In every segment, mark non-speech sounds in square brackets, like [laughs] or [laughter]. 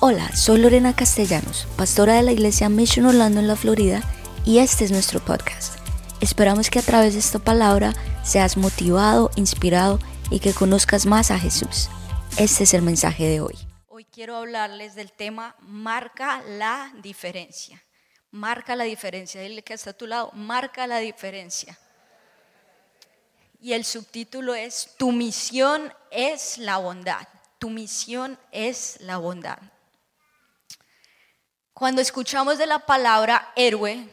Hola, soy Lorena Castellanos, pastora de la iglesia Mission Orlando en la Florida, y este es nuestro podcast. Esperamos que a través de esta palabra seas motivado, inspirado y que conozcas más a Jesús. Este es el mensaje de hoy. Hoy quiero hablarles del tema marca la diferencia. Marca la diferencia. Dile que está a tu lado, marca la diferencia. Y el subtítulo es Tu misión es la bondad. Tu misión es la bondad. Cuando escuchamos de la palabra héroe,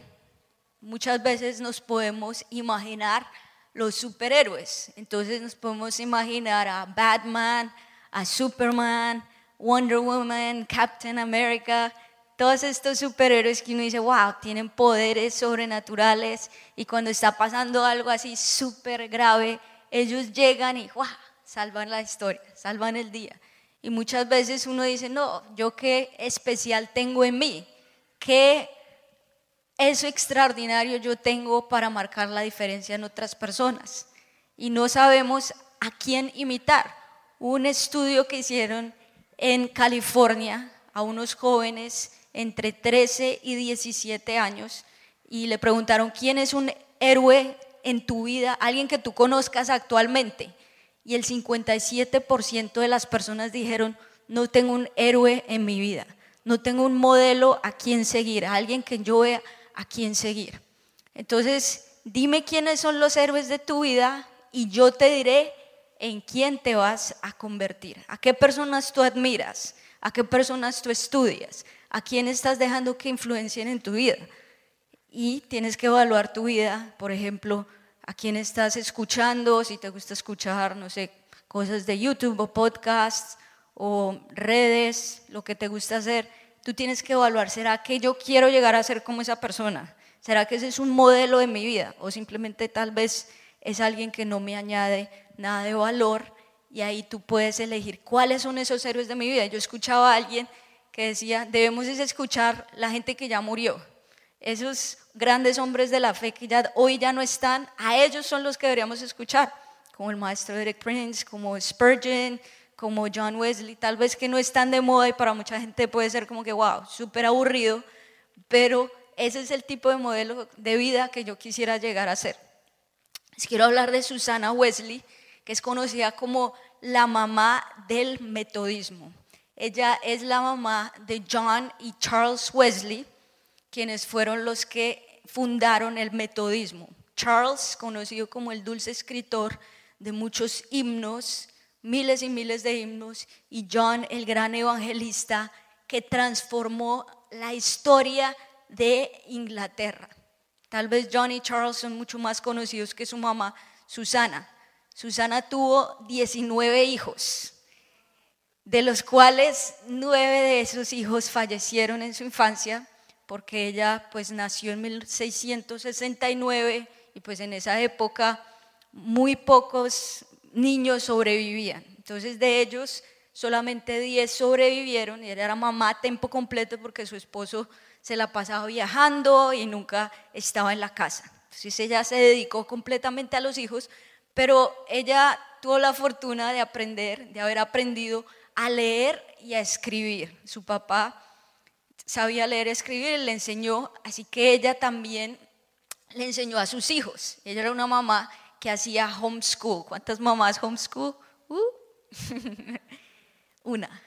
muchas veces nos podemos imaginar los superhéroes. Entonces nos podemos imaginar a Batman, a Superman, Wonder Woman, Captain America, todos estos superhéroes que uno dice, wow, tienen poderes sobrenaturales y cuando está pasando algo así súper grave, ellos llegan y wow, salvan la historia, salvan el día. Y muchas veces uno dice, no, yo qué especial tengo en mí, qué eso extraordinario yo tengo para marcar la diferencia en otras personas. Y no sabemos a quién imitar. Un estudio que hicieron en California a unos jóvenes entre 13 y 17 años y le preguntaron, ¿quién es un héroe en tu vida? Alguien que tú conozcas actualmente y el 57% de las personas dijeron, no tengo un héroe en mi vida, no tengo un modelo a quien seguir, a alguien que yo vea a quien seguir. Entonces, dime quiénes son los héroes de tu vida y yo te diré en quién te vas a convertir, a qué personas tú admiras, a qué personas tú estudias, a quién estás dejando que influencien en tu vida. Y tienes que evaluar tu vida, por ejemplo, a quién estás escuchando, si te gusta escuchar, no sé, cosas de YouTube o podcasts o redes, lo que te gusta hacer, tú tienes que evaluar, ¿será que yo quiero llegar a ser como esa persona? ¿Será que ese es un modelo de mi vida? O simplemente tal vez es alguien que no me añade nada de valor y ahí tú puedes elegir cuáles son esos héroes de mi vida. Yo escuchaba a alguien que decía, debemos escuchar la gente que ya murió, esos grandes hombres de la fe que ya, hoy ya no están, a ellos son los que deberíamos escuchar, como el maestro Derek Prince, como Spurgeon, como John Wesley, tal vez que no están de moda y para mucha gente puede ser como que, wow, súper aburrido, pero ese es el tipo de modelo de vida que yo quisiera llegar a ser. Les quiero hablar de Susana Wesley, que es conocida como la mamá del metodismo. Ella es la mamá de John y Charles Wesley, quienes fueron los que fundaron el metodismo. Charles, conocido como el dulce escritor de muchos himnos, miles y miles de himnos, y John, el gran evangelista, que transformó la historia de Inglaterra. Tal vez John y Charles son mucho más conocidos que su mamá, Susana. Susana tuvo 19 hijos, de los cuales nueve de esos hijos fallecieron en su infancia porque ella pues nació en 1669 y pues en esa época muy pocos niños sobrevivían. Entonces de ellos solamente 10 sobrevivieron y ella era mamá a tiempo completo porque su esposo se la pasaba viajando y nunca estaba en la casa. Entonces ella se dedicó completamente a los hijos, pero ella tuvo la fortuna de aprender, de haber aprendido a leer y a escribir. Su papá sabía leer y escribir, le enseñó, así que ella también le enseñó a sus hijos. Ella era una mamá que hacía homeschool. ¿Cuántas mamás homeschool? Uh. [laughs] una.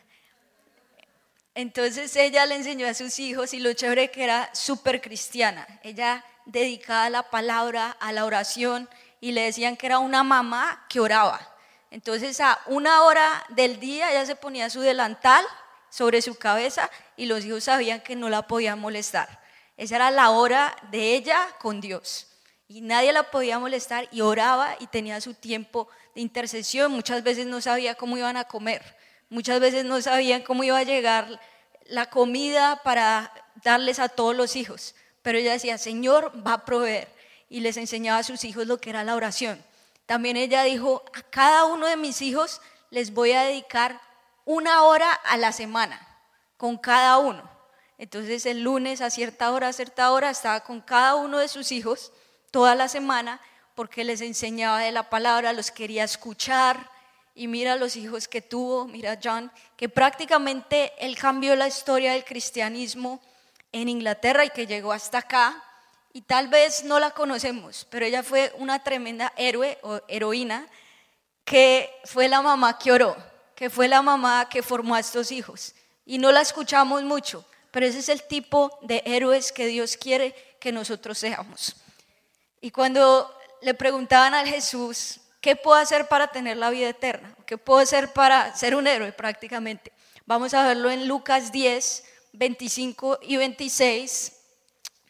Entonces ella le enseñó a sus hijos y lo chévere que era súper cristiana. Ella dedicada a la palabra, a la oración y le decían que era una mamá que oraba. Entonces a una hora del día ella se ponía su delantal sobre su cabeza y los hijos sabían que no la podían molestar. Esa era la hora de ella con Dios. Y nadie la podía molestar y oraba y tenía su tiempo de intercesión. Muchas veces no sabía cómo iban a comer. Muchas veces no sabían cómo iba a llegar la comida para darles a todos los hijos. Pero ella decía, Señor va a proveer. Y les enseñaba a sus hijos lo que era la oración. También ella dijo, a cada uno de mis hijos les voy a dedicar una hora a la semana con cada uno. Entonces el lunes a cierta hora, a cierta hora, estaba con cada uno de sus hijos toda la semana porque les enseñaba de la palabra, los quería escuchar y mira los hijos que tuvo, mira John, que prácticamente él cambió la historia del cristianismo en Inglaterra y que llegó hasta acá. Y tal vez no la conocemos, pero ella fue una tremenda héroe o heroína que fue la mamá que oró, que fue la mamá que formó a estos hijos. Y no la escuchamos mucho, pero ese es el tipo de héroes que Dios quiere que nosotros seamos. Y cuando le preguntaban a Jesús, ¿qué puedo hacer para tener la vida eterna? ¿Qué puedo hacer para ser un héroe prácticamente? Vamos a verlo en Lucas 10, 25 y 26.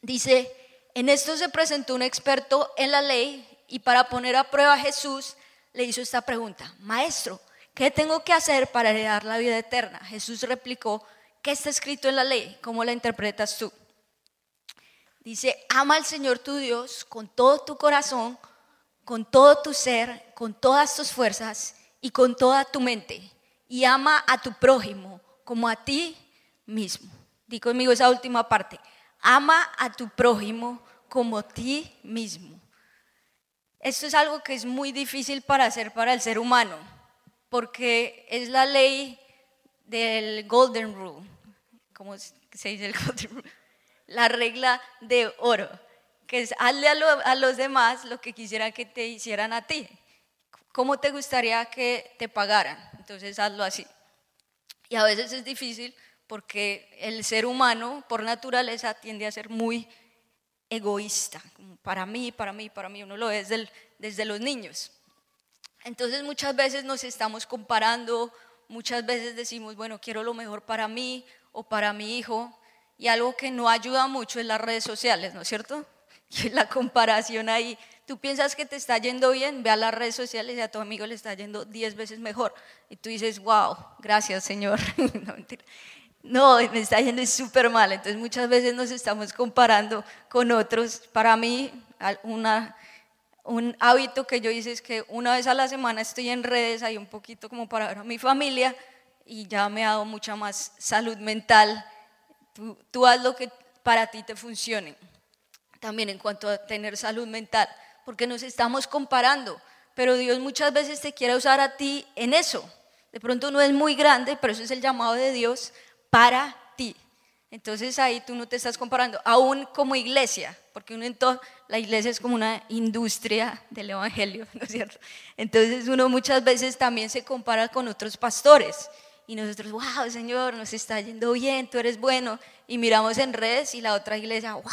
Dice, en esto se presentó un experto en la ley y para poner a prueba a Jesús le hizo esta pregunta, Maestro, ¿qué tengo que hacer para heredar la vida eterna? Jesús replicó, ¿qué está escrito en la ley? ¿Cómo la interpretas tú? Dice, ama al Señor tu Dios con todo tu corazón, con todo tu ser, con todas tus fuerzas y con toda tu mente. Y ama a tu prójimo como a ti mismo. Di conmigo esa última parte. Ama a tu prójimo como a ti mismo. Esto es algo que es muy difícil para hacer para el ser humano, porque es la ley del Golden Rule. ¿Cómo se dice el [laughs] Golden Rule? la regla de oro, que es hazle a, los demás lo que quisieran que te hicieran a ti. ¿Cómo te gustaría que te pagaran? Entonces hazlo así. Y a veces es difícil porque el ser humano por naturaleza tiende a ser muy egoísta, para mí, para mí, para mí, uno lo ve desde, desde los niños. Entonces muchas veces nos estamos comparando, muchas veces decimos, bueno, quiero lo mejor para mí o para mi hijo, y algo que no ayuda mucho es las redes sociales, ¿no es cierto? [laughs] Y la comparación ahí. Tú piensas que te está yendo bien, ve a las redes sociales y a tu amigo le está yendo 10 veces mejor. Y tú dices, wow, gracias Señor. [laughs] no, mentira. no, me está yendo súper mal. Entonces muchas veces nos estamos comparando con otros. Para mí, una, un hábito que yo hice es que una vez a la semana estoy en redes, ahí un poquito como para ver a mi familia y ya me ha dado mucha más salud mental Tú, haz lo que para ti te funcione. También en cuanto a tener salud mental, porque nos estamos comparando, pero Dios muchas veces te quiere usar a ti en eso. De pronto no es muy grande, pero eso es el llamado de Dios para. Entonces ahí tú no te estás comparando, aún como iglesia, porque uno en la iglesia es como una industria del evangelio, [laughs] ¿no es cierto? Entonces uno muchas veces también se compara con otros pastores y nosotros, wow, Señor, nos está yendo bien, tú eres bueno, y miramos en redes y la otra iglesia, wow,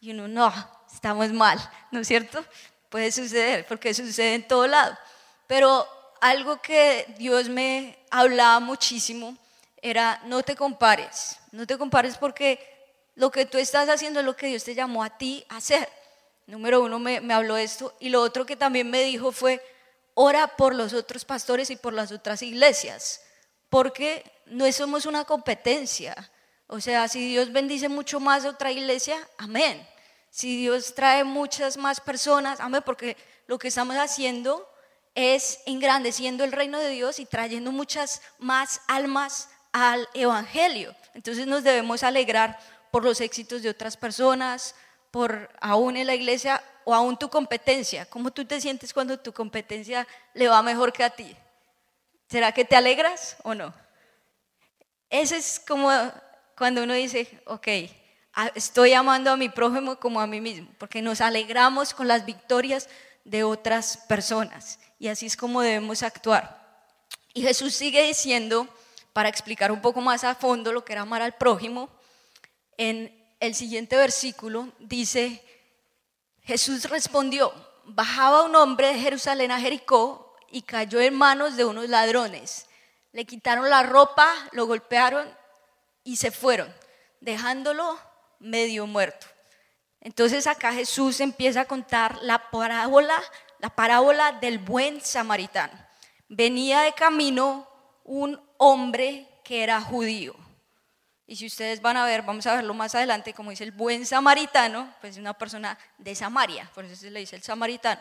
y uno, no, estamos mal, ¿no es cierto? Puede suceder, porque sucede en todo lado. Pero algo que Dios me hablaba muchísimo era, no te compares, no te compares porque lo que tú estás haciendo es lo que Dios te llamó a ti a hacer. Número uno me, me habló esto, y lo otro que también me dijo fue, ora por los otros pastores y por las otras iglesias porque no somos una competencia. O sea, si Dios bendice mucho más a otra iglesia, amén. Si Dios trae muchas más personas, amén, porque lo que estamos haciendo es engrandeciendo el reino de Dios y trayendo muchas más almas al Evangelio. Entonces nos debemos alegrar por los éxitos de otras personas, por aún en la iglesia o aún tu competencia. ¿Cómo tú te sientes cuando tu competencia le va mejor que a ti? ¿Será que te alegras o no? Ese es como cuando uno dice, ok, estoy amando a mi prójimo como a mí mismo, porque nos alegramos con las victorias de otras personas. Y así es como debemos actuar. Y Jesús sigue diciendo, para explicar un poco más a fondo lo que era amar al prójimo, en el siguiente versículo dice, Jesús respondió, bajaba un hombre de Jerusalén a Jericó y cayó en manos de unos ladrones. Le quitaron la ropa, lo golpearon y se fueron, dejándolo medio muerto. Entonces acá Jesús empieza a contar la parábola, la parábola del buen samaritano. Venía de camino un hombre que era judío. Y si ustedes van a ver, vamos a verlo más adelante, como dice el buen samaritano, pues es una persona de Samaria, por eso se le dice el samaritano.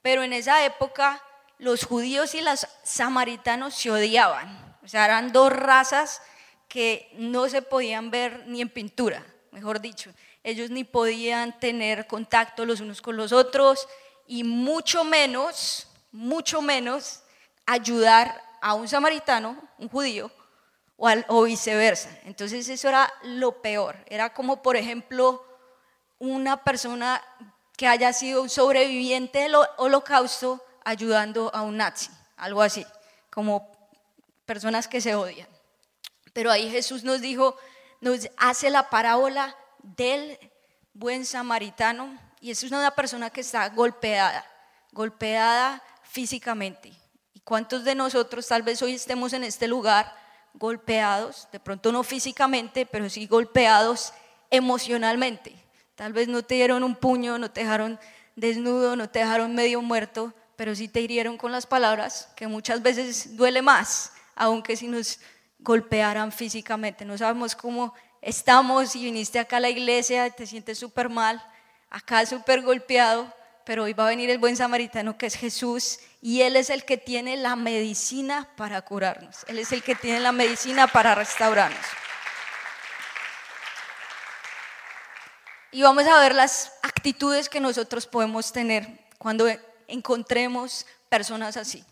Pero en esa época los judíos y los samaritanos se odiaban. O sea, eran dos razas que no se podían ver ni en pintura, mejor dicho. Ellos ni podían tener contacto los unos con los otros y mucho menos, mucho menos ayudar a un samaritano, un judío, o, viceversa. Entonces eso era lo peor. Era como, por ejemplo, una persona que haya sido un sobreviviente del holocausto ayudando a un nazi, algo así, como personas que se odian. Pero ahí Jesús nos dijo, nos hace la parábola del buen samaritano y es una persona que está golpeada, golpeada físicamente. ¿Y cuántos de nosotros tal vez hoy estemos en este lugar golpeados, de pronto no físicamente, pero sí golpeados emocionalmente? Tal vez no te dieron un puño, no te dejaron desnudo, no te dejaron medio muerto, pero sí te hirieron con las palabras, que muchas veces duele más, aunque si nos golpearan físicamente. No sabemos cómo estamos y viniste acá a la iglesia, y te sientes súper mal, acá súper golpeado, pero hoy va a venir el buen samaritano que es Jesús y Él es el que tiene la medicina para curarnos, Él es el que tiene la medicina para restaurarnos. Y vamos a ver las actitudes que nosotros podemos tener cuando encontremos personas así.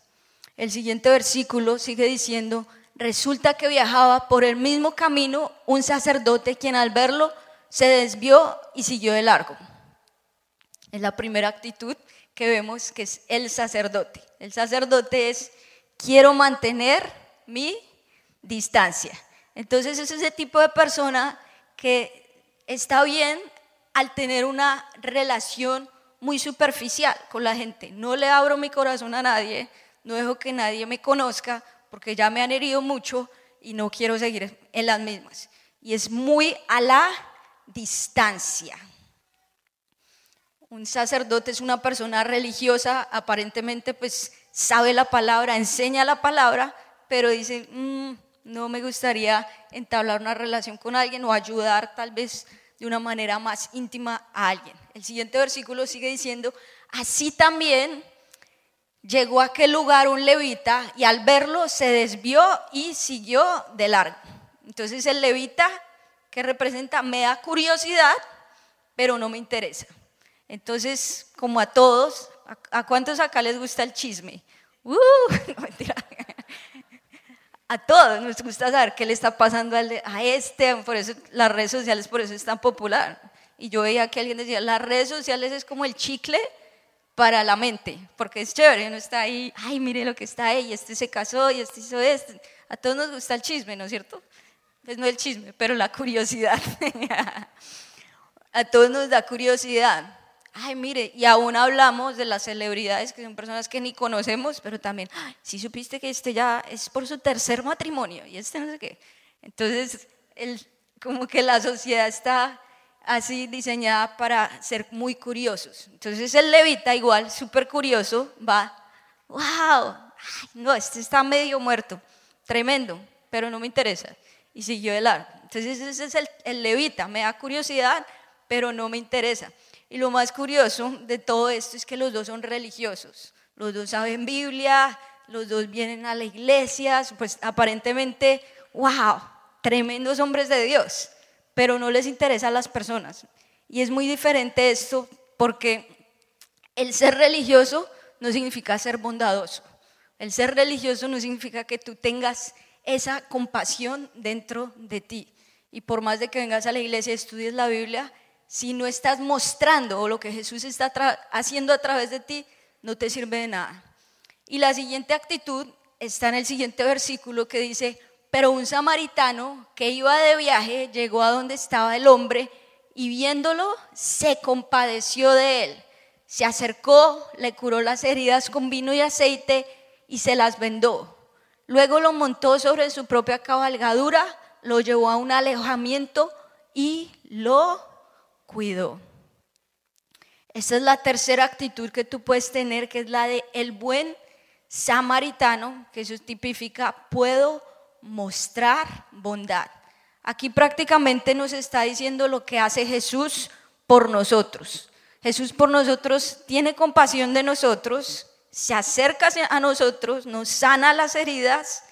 El siguiente versículo sigue diciendo, resulta que viajaba por el mismo camino un sacerdote quien al verlo se desvió y siguió de largo. Es la primera actitud que vemos que es el sacerdote. El sacerdote es, quiero mantener mi distancia. Entonces es ese tipo de persona que está bien al tener una relación muy superficial con la gente. No le abro mi corazón a nadie, no dejo que nadie me conozca porque ya me han herido mucho y no quiero seguir en las mismas. Y es muy a la distancia. Un sacerdote es una persona religiosa, aparentemente pues sabe la palabra, enseña la palabra, pero dice, mm, no me gustaría entablar una relación con alguien o ayudar tal vez de una manera más íntima a alguien. El siguiente versículo sigue diciendo, así también llegó a aquel lugar un levita y al verlo se desvió y siguió de largo. Entonces el levita, que representa, me da curiosidad, pero no me interesa. Entonces, como a todos, ¿a, cuántos acá les gusta el chisme? Uh, [laughs] mentira a todos nos gusta saber qué le está pasando a este, por eso las redes sociales por eso es tan popular. Y yo veía que alguien decía, las redes sociales es como el chicle para la mente, porque es chévere, uno está ahí, ay, mire lo que está ahí, este se casó y este hizo esto. A todos nos gusta el chisme, ¿no es cierto? Pues no el chisme, pero la curiosidad. [laughs] a todos nos da curiosidad ay, mire, y aún hablamos de las celebridades que son personas que ni conocemos, pero también, si supiste que este ya es por su tercer matrimonio y este no sé qué. Entonces, el, como que la sociedad está así diseñada para ser muy curiosos. Entonces el levita igual, súper curioso, va, wow, no, este está medio muerto, tremendo, pero no me interesa. Y siguió de largo. Entonces ese es el, el levita, me da curiosidad, pero no me interesa. Y lo más curioso de todo esto es que los dos son religiosos. Los dos saben Biblia, los dos vienen a la iglesia, pues aparentemente, wow, tremendos hombres de Dios, pero no les interesa a las personas. Y es muy diferente esto porque el ser religioso no significa ser bondadoso. El ser religioso no significa que tú tengas esa compasión dentro de ti. Y por más de que vengas a la iglesia y estudies la Biblia, si no estás mostrando lo que Jesús está haciendo a través de ti, no te sirve de nada. Y la siguiente actitud está en el siguiente versículo que dice, pero un samaritano que iba de viaje llegó a donde estaba el hombre y viéndolo se compadeció de él. Se acercó, le curó las heridas con vino y aceite y se las vendó. Luego lo montó sobre su propia cabalgadura, lo llevó a un alejamiento y lo cuidó. Esa es la tercera actitud que tú puedes tener, que es la de el buen samaritano, que eso tipifica, puedo mostrar bondad. Aquí prácticamente nos está diciendo lo que hace Jesús por nosotros. Jesús por nosotros tiene compasión de nosotros, se acerca a nosotros, nos sana las heridas,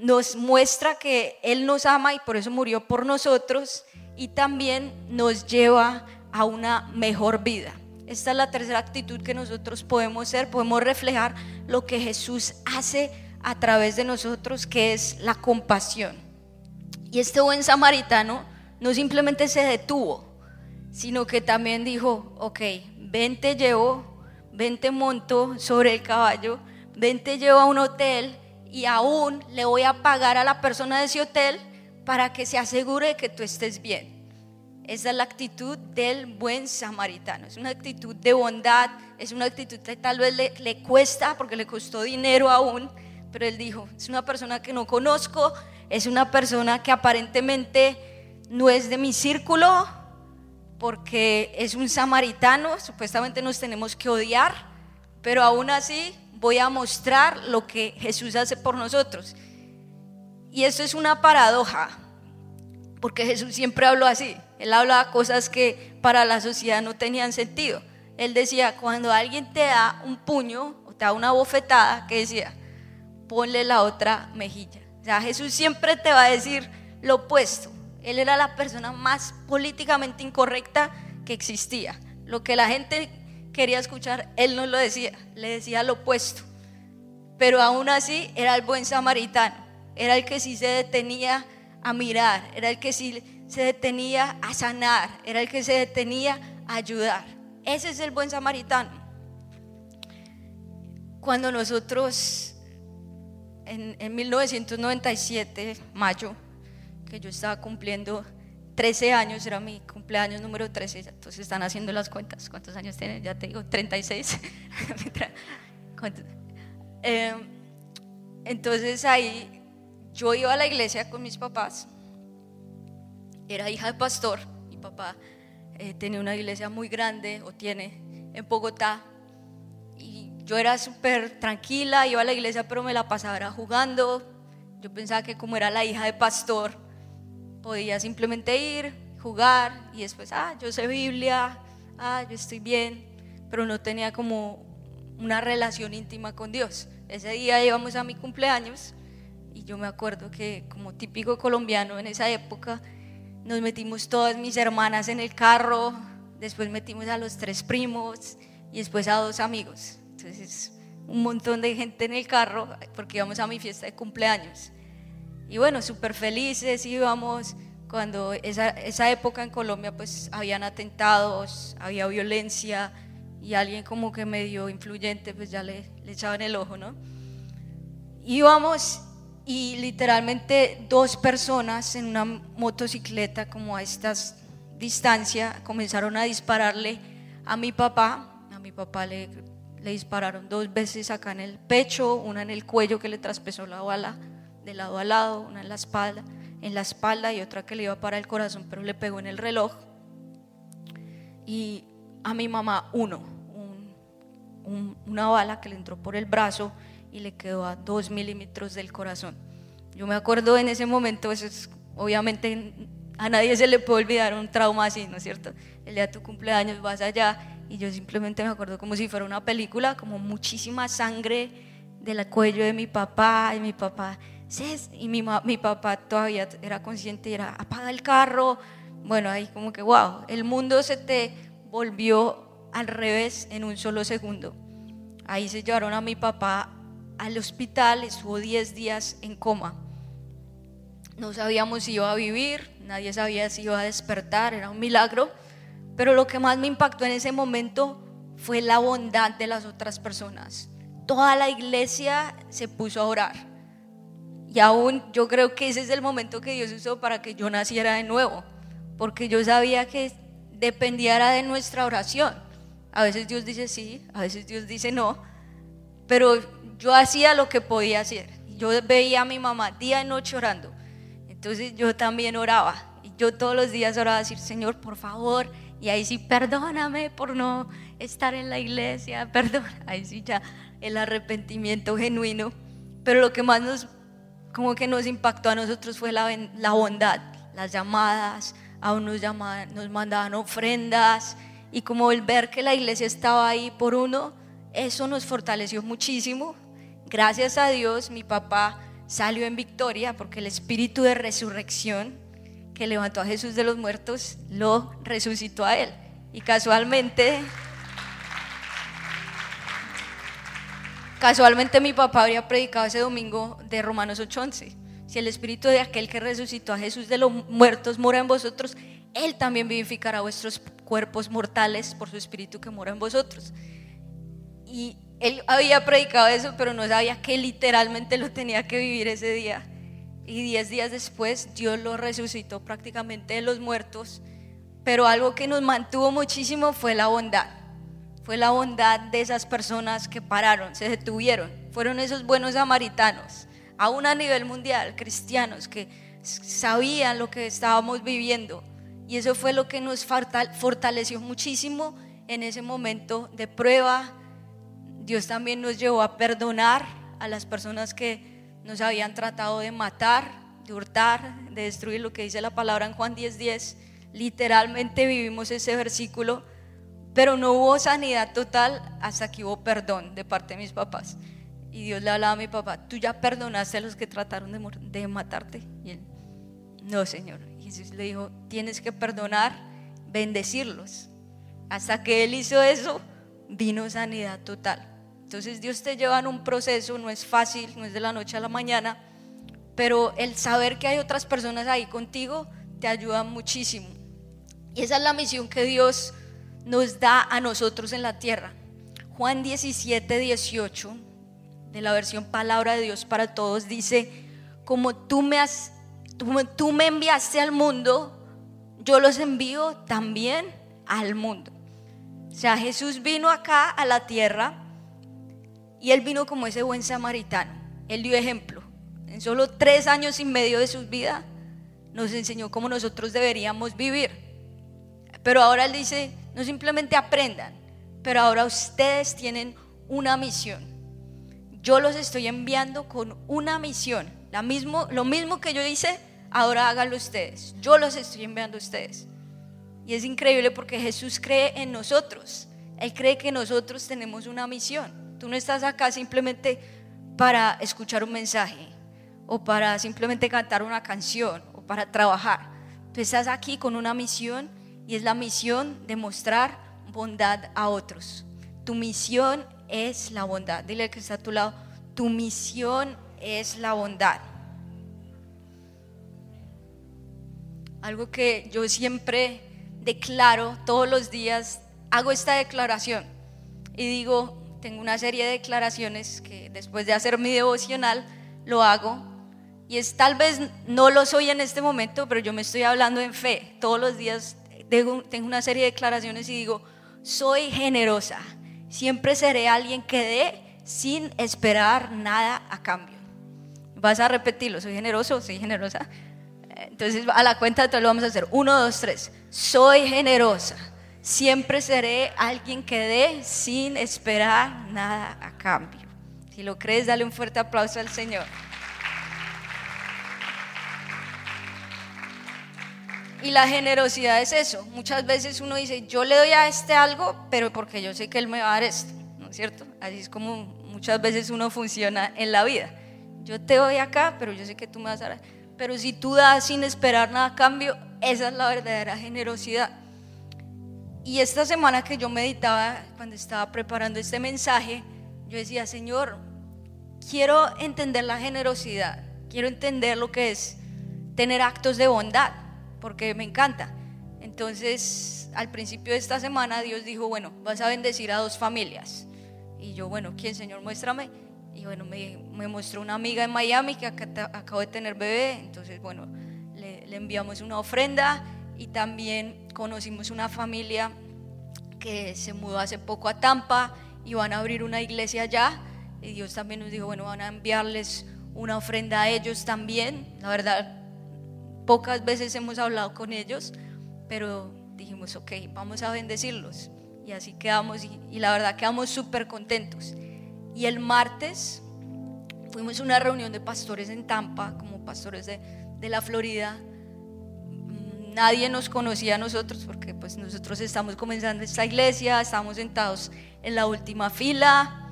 nos muestra que Él nos ama y por eso murió por nosotros y también nos lleva a una mejor vida. esta es la tercera actitud que nosotros podemos ser, podemos reflejar lo que Jesús hace a través de nosotros, que es la compasión. Y este buen samaritano no simplemente se detuvo, sino que también dijo, ok, ven te llevo, ven te monto sobre el caballo, ven te llevo a un hotel y aún le voy a pagar a la persona de ese hotel para que se asegure de que tú estés bien. Esa es la actitud del buen samaritano. Es una actitud de bondad, es una actitud que tal vez le, le, cuesta porque le costó dinero aún, pero él dijo, es una persona que no conozco, es una persona que aparentemente no es de mi círculo porque es un samaritano, supuestamente nos tenemos que odiar, pero aún así voy a mostrar lo que Jesús hace por nosotros. Y eso es una paradoja, porque Jesús siempre habló así. Él hablaba cosas que para la sociedad no tenían sentido. Él decía, cuando alguien te da un puño o te da una bofetada, ¿qué decía? Ponle la otra mejilla. O sea, Jesús siempre te va a decir lo opuesto. Él era la persona más políticamente incorrecta que existía. Lo que la gente quería escuchar, él no lo decía, le decía lo opuesto. Pero aún así era el buen samaritano, era el que sí se detenía a mirar, era el que sí se detenía a sanar, era el que se detenía a ayudar. Ese es el buen samaritano. Cuando nosotros, en, 1997, mayo, que yo estaba cumpliendo 13 años, era mi cumpleaños número 13, entonces están haciendo las cuentas. ¿Cuántos años tiene? Ya te digo, 36. [laughs] eh, entonces ahí yo iba a la iglesia con mis papás era hija de pastor, mi papá eh, tenía una iglesia muy grande, o tiene, en Bogotá, y yo era súper tranquila, iba a la iglesia, pero me la pasaba jugando. Yo pensaba que como era la hija de pastor, podía simplemente ir, jugar, y después, ah, yo sé Biblia, ah, yo estoy bien, pero no tenía como una relación íntima con Dios. Ese día íbamos a mi cumpleaños y yo me acuerdo que como típico colombiano en esa época nos metimos todas mis hermanas en el carro, después metimos a los tres primos y después a dos amigos. Entonces, un montón de gente en el carro porque íbamos a mi fiesta de cumpleaños. Y bueno, súper felices íbamos cuando esa, esa época en Colombia pues habían atentados, había violencia y alguien como que medio influyente pues ya le, le echaban el ojo, ¿no? Íbamos y literalmente dos personas en una motocicleta como a estas distancias comenzaron a dispararle a mi papá. A mi papá le, le dispararon dos veces acá en el pecho, una en el cuello que le traspesó la bala de lado a lado, una en la espalda, en la espalda y otra que le iba para el corazón, pero le pegó en el reloj. Y a mi mamá uno, una bala que le entró por el brazo y le quedó a dos milímetros del corazón. Yo me acuerdo en ese momento, eso es, obviamente a nadie se le puede olvidar un trauma así, ¿no es cierto? El día de tu cumpleaños vas allá y yo simplemente me acuerdo como si fuera una película, como muchísima sangre del cuello de mi papá y mi papá, y mi, mi papá todavía era consciente era, apaga el carro. Bueno, ahí como que, wow, el mundo se te volvió al revés en un solo segundo. Ahí se llevaron a mi papá al hospital, estuvo 10 días en coma. No sabíamos si iba a vivir, nadie sabía si iba a despertar, era un milagro. Pero lo que más me impactó en ese momento fue la bondad de las otras personas. Toda la iglesia se puso a orar. Y aún yo creo que ese es el momento que Dios usó para que yo naciera de nuevo. Porque yo sabía que dependiera de nuestra oración. A veces Dios dice sí, a veces Dios dice no. Pero yo hacía lo que podía hacer. Yo veía a mi mamá día y noche orando. Entonces yo también oraba. Y yo todos los días oraba a decir, Señor, por favor. Y ahí sí, perdóname por no estar en la iglesia. Perdón. Ahí sí ya el arrepentimiento genuino. Pero lo que más nos, como que nos impactó a nosotros fue la, la bondad. Las llamadas, aún nos, llamaban, nos mandaban ofrendas. Y como el ver que la iglesia estaba ahí por uno, eso nos fortaleció muchísimo Gracias a Dios mi papá salió en victoria porque el espíritu de resurrección que levantó a Jesús de los muertos lo resucitó a él. Y casualmente, Casualmente mi papá habría predicado ese domingo de Romanos 8:11. Si el espíritu de aquel que resucitó a Jesús de los muertos mora en vosotros, Él también vivificará vuestros cuerpos mortales por su espíritu que mora en vosotros. Y él había predicado eso, pero no sabía que literalmente lo tenía que vivir ese día. Y diez días después Dios lo resucitó prácticamente de los muertos. Pero algo que nos mantuvo muchísimo fue la bondad. Fue la bondad de esas personas que pararon, se detuvieron. Fueron esos buenos samaritanos, aún a nivel mundial, cristianos, que sabían lo que estábamos viviendo. Y eso fue lo que nos fortaleció muchísimo en ese momento de prueba. Dios también nos llevó a perdonar a las personas que nos habían tratado de matar, de hurtar, de destruir lo que dice la palabra en Juan 10:10. 10. Literalmente vivimos ese versículo, pero no hubo sanidad total hasta que hubo perdón de parte de mis papás. Y Dios le hablaba a mi papá, ¿tú ya perdonaste a los que trataron de, matarte? Y él, no, Señor. Y Jesús le dijo, tienes que perdonar, bendecirlos. Hasta que él hizo eso, vino sanidad total. Entonces Dios te lleva en un proceso, no es fácil, no es de la noche a la mañana, pero el saber que hay otras personas ahí contigo te ayuda muchísimo. Y esa es la misión que Dios nos da a nosotros en la tierra. Juan 17, 18, de la versión Palabra de Dios para Todos, dice, como tú me, has, tú me enviaste al mundo, yo los envío también al mundo. O sea, Jesús vino acá a la tierra y él vino como ese buen samaritano. Él dio ejemplo. En solo tres años y medio de su vida nos enseñó cómo nosotros deberíamos vivir. Pero ahora él dice, no simplemente aprendan, pero ahora ustedes tienen una misión. Yo los estoy enviando con una misión. La mismo, lo mismo que yo hice, ahora háganlo ustedes. Yo los estoy enviando a ustedes. Y es increíble porque Jesús cree en nosotros. Él cree que nosotros tenemos una misión. Tú no estás acá simplemente para escuchar un mensaje o para simplemente cantar una canción o para trabajar. Tú estás aquí con una misión y es la misión de mostrar bondad a otros. Tu misión es la bondad. Dile que está a tu lado, tu misión es la bondad. Algo que yo siempre declaro todos los días, hago esta declaración y digo, tengo una serie de declaraciones que después de hacer mi devocional lo hago. Y es tal vez no lo soy en este momento, pero yo me estoy hablando en fe. Todos los días tengo, una serie de declaraciones y digo, soy generosa. Siempre seré alguien que dé sin esperar nada a cambio. Vas a repetirlo, soy generoso, soy generosa. Entonces a la cuenta de todo lo vamos a hacer. Uno, dos, tres. Soy generosa siempre seré alguien que dé sin esperar nada a cambio. Si lo crees, dale un fuerte aplauso al Señor. Y la generosidad es eso. Muchas veces uno dice, yo le doy a este algo, pero porque yo sé que él me va a dar esto, ¿no es cierto? Así es como muchas veces uno funciona en la vida. Yo te doy acá, pero yo sé que tú me vas a dar. Pero si tú das sin esperar nada a cambio, esa es la verdadera generosidad. Y esta semana que yo meditaba, cuando estaba preparando este mensaje, yo decía, Señor, quiero entender la generosidad, quiero entender lo que es tener actos de bondad, porque me encanta. Entonces, al principio de esta semana, Dios dijo, bueno, vas a bendecir a dos familias. Y yo, bueno, ¿quién, Señor? Muéstrame. Y bueno, me, mostró una amiga en Miami que acabo de tener bebé. Entonces, bueno, le, le enviamos una ofrenda y también conocimos una familia que se mudó hace poco a Tampa y van a abrir una iglesia allá. Y Dios también nos dijo, bueno, van a enviarles una ofrenda a ellos también. La verdad, pocas veces hemos hablado con ellos, pero dijimos, ok, vamos a bendecirlos. Y así quedamos, y, la verdad quedamos súper contentos. Y el martes fuimos a una reunión de pastores en Tampa, como pastores de, de la Florida, nadie nos conocía a nosotros porque pues nosotros estamos comenzando esta iglesia, estamos sentados en la última fila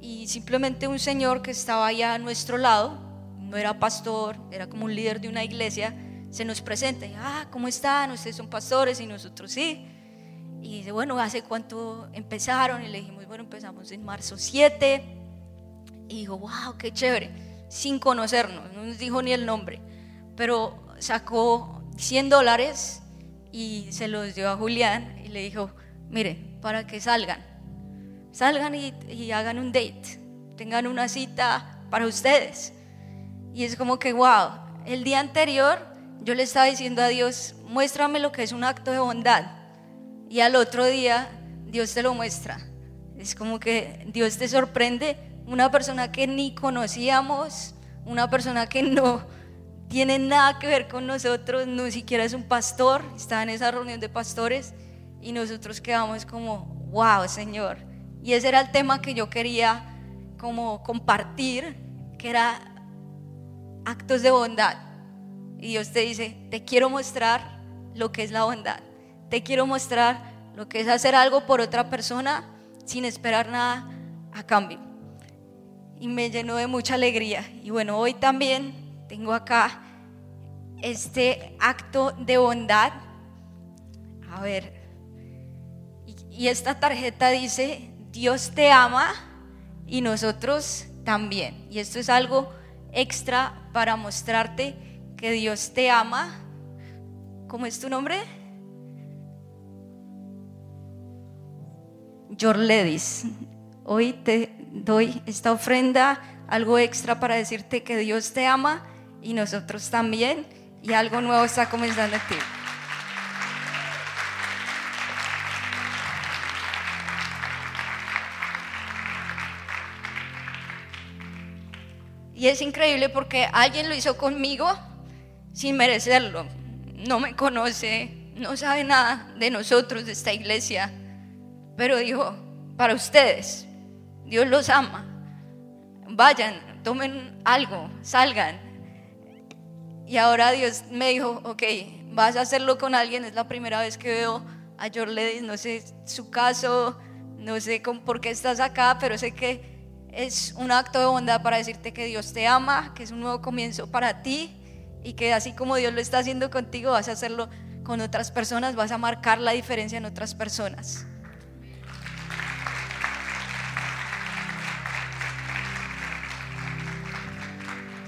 y simplemente un señor que estaba allá a nuestro lado, no era pastor, era como un líder de una iglesia, se nos presenta y, ah, ¿cómo están? Ustedes son pastores y nosotros sí. Y dice, bueno, ¿hace cuánto empezaron? Y le dijimos, bueno, empezamos en marzo 7. Y dijo, wow, qué chévere, sin conocernos, no nos dijo ni el nombre, pero sacó 100 dólares y se los dio a Julián y le dijo, mire, para que salgan, salgan y, y hagan un date, tengan una cita para ustedes. Y es como que, wow, el día anterior yo le estaba diciendo a Dios, muéstrame lo que es un acto de bondad. Y al otro día Dios te lo muestra. Es como que Dios te sorprende, una persona que ni conocíamos, una persona que no tiene nada que ver con nosotros, no siquiera es un pastor, está en esa reunión de pastores y nosotros quedamos como, wow, Señor. Y ese era el tema que yo quería como compartir, que era actos de bondad. Y Dios te dice, te quiero mostrar lo que es la bondad. Te quiero mostrar lo que es hacer algo por otra persona sin esperar nada a cambio. Y me llenó de mucha alegría. Y bueno, hoy también tengo acá este acto de bondad. A ver, y, esta tarjeta dice, Dios te ama y nosotros también. Y esto es algo extra para mostrarte que Dios te ama. ¿Cómo es tu nombre? Jorledis. Hoy te doy esta ofrenda, algo extra para decirte que Dios te ama y nosotros también. Y algo nuevo está comenzando a ti. Y es increíble porque alguien lo hizo conmigo sin merecerlo. No me conoce, no sabe nada de nosotros, de esta iglesia. Pero dijo, para ustedes, Dios los ama. Vayan, tomen algo, salgan. Y ahora Dios me dijo, ok, vas a hacerlo con alguien. Es la primera vez que veo a Jorledis, no sé su caso, no sé por qué estás acá, pero sé que es un acto de bondad para decirte que Dios te ama, que es un nuevo comienzo para ti y que así como Dios lo está haciendo contigo, vas a hacerlo con otras personas, vas a marcar la diferencia en otras personas.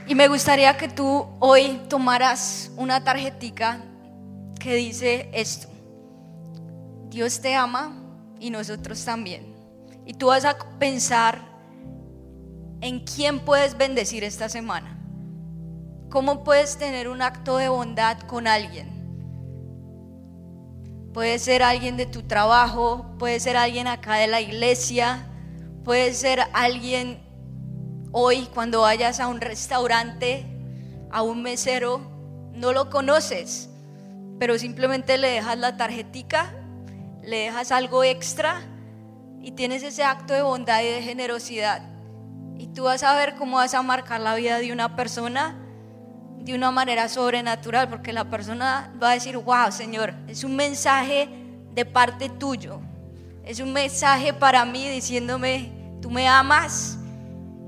Y me gustaría que tú hoy tomaras una tarjetica que dice esto. Dios te ama y nosotros también. Y tú vas a pensar en quién puedes bendecir esta semana. ¿Cómo puedes tener un acto de bondad con alguien? Puede ser alguien de tu trabajo, puede ser alguien acá de la iglesia, puede ser alguien hoy cuando vayas a un restaurante, a un mesero, no lo conoces, pero simplemente le dejas la tarjetica, le dejas algo extra y tienes ese acto de bondad y de generosidad y tú vas a ver cómo vas a marcar la vida de una persona de una manera sobrenatural, porque la persona va a decir, wow, Señor, es un mensaje de parte tuyo. Es un mensaje para mí diciéndome, tú me amas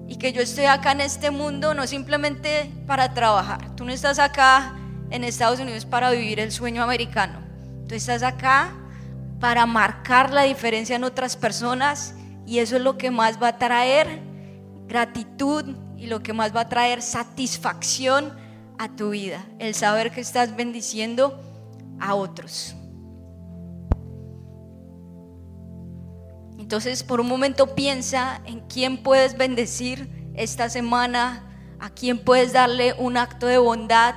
y que yo estoy acá en este mundo no simplemente para trabajar. Tú no estás acá en Estados Unidos para vivir el sueño americano. Tú estás acá para marcar la diferencia en otras personas y eso es lo que más va a traer gratitud y lo que más va a traer satisfacción a tu vida, el saber que estás bendiciendo a otros. Entonces, por un momento piensa en quién puedes bendecir esta semana, a quién puedes darle un acto de bondad.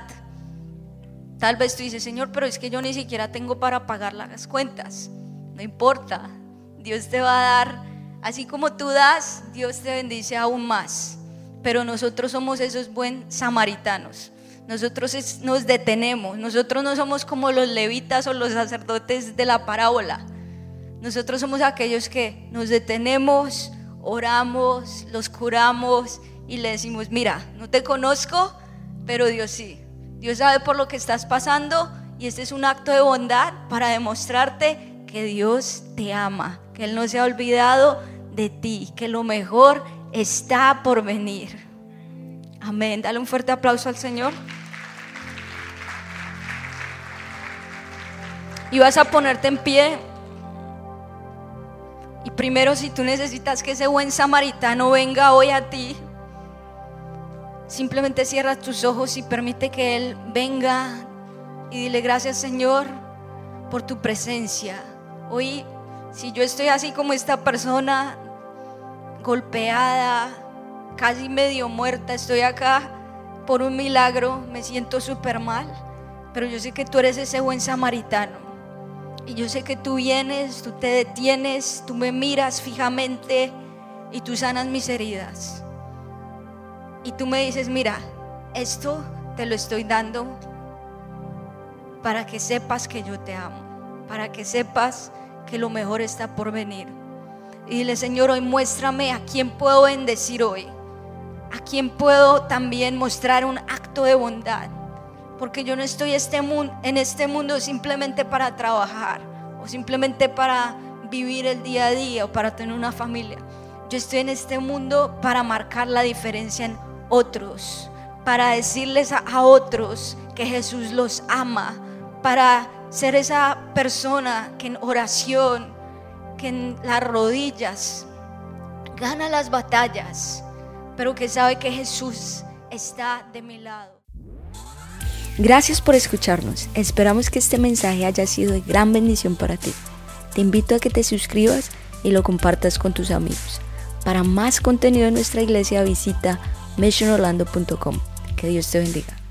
Tal vez tú dices, Señor, pero es que yo ni siquiera tengo para pagar las cuentas. No importa, Dios te va a dar Así como tú das, Dios te bendice aún más. Pero nosotros somos esos buen samaritanos. Nosotros nos detenemos. Nosotros no somos como los levitas o los sacerdotes de la parábola. Nosotros somos aquellos que nos detenemos, oramos, los curamos y le decimos, mira, no te conozco, pero Dios sí. Dios sabe por lo que estás pasando y este es un acto de bondad para demostrarte que Dios te ama, que Él no se ha olvidado de ti, que lo mejor está por venir. Amén. Dale un fuerte aplauso al Señor. Y vas a ponerte en pie y primero, si tú necesitas que ese buen samaritano venga hoy a ti, simplemente cierra tus ojos y permite que Él venga y dile gracias Señor por tu presencia. Hoy, si yo estoy así como esta persona, golpeada, casi medio muerta, estoy acá por un milagro, me siento súper mal, pero yo sé que tú eres ese buen samaritano. Y yo sé que tú vienes, tú te detienes, tú me miras fijamente y tú sanas mis heridas. Y tú me dices, mira, esto te lo estoy dando para que sepas que yo te amo, para que sepas que lo mejor está por venir. Y dile, Señor, hoy muéstrame a quién puedo bendecir hoy, a quién puedo también mostrar un acto de bondad porque yo no estoy este en este mundo simplemente para trabajar o simplemente para vivir el día a día o para tener una familia. Yo estoy en este mundo para marcar la diferencia en otros, para decirles a, otros que Jesús los ama, para ser esa persona que en oración, que en las rodillas gana las batallas, pero que sabe que Jesús está de mi lado. Gracias por escucharnos. Esperamos que este mensaje haya sido de gran bendición para ti. Te invito a que te suscribas y lo compartas con tus amigos. Para más contenido de nuestra iglesia visita missionorlando.com. Que Dios te bendiga.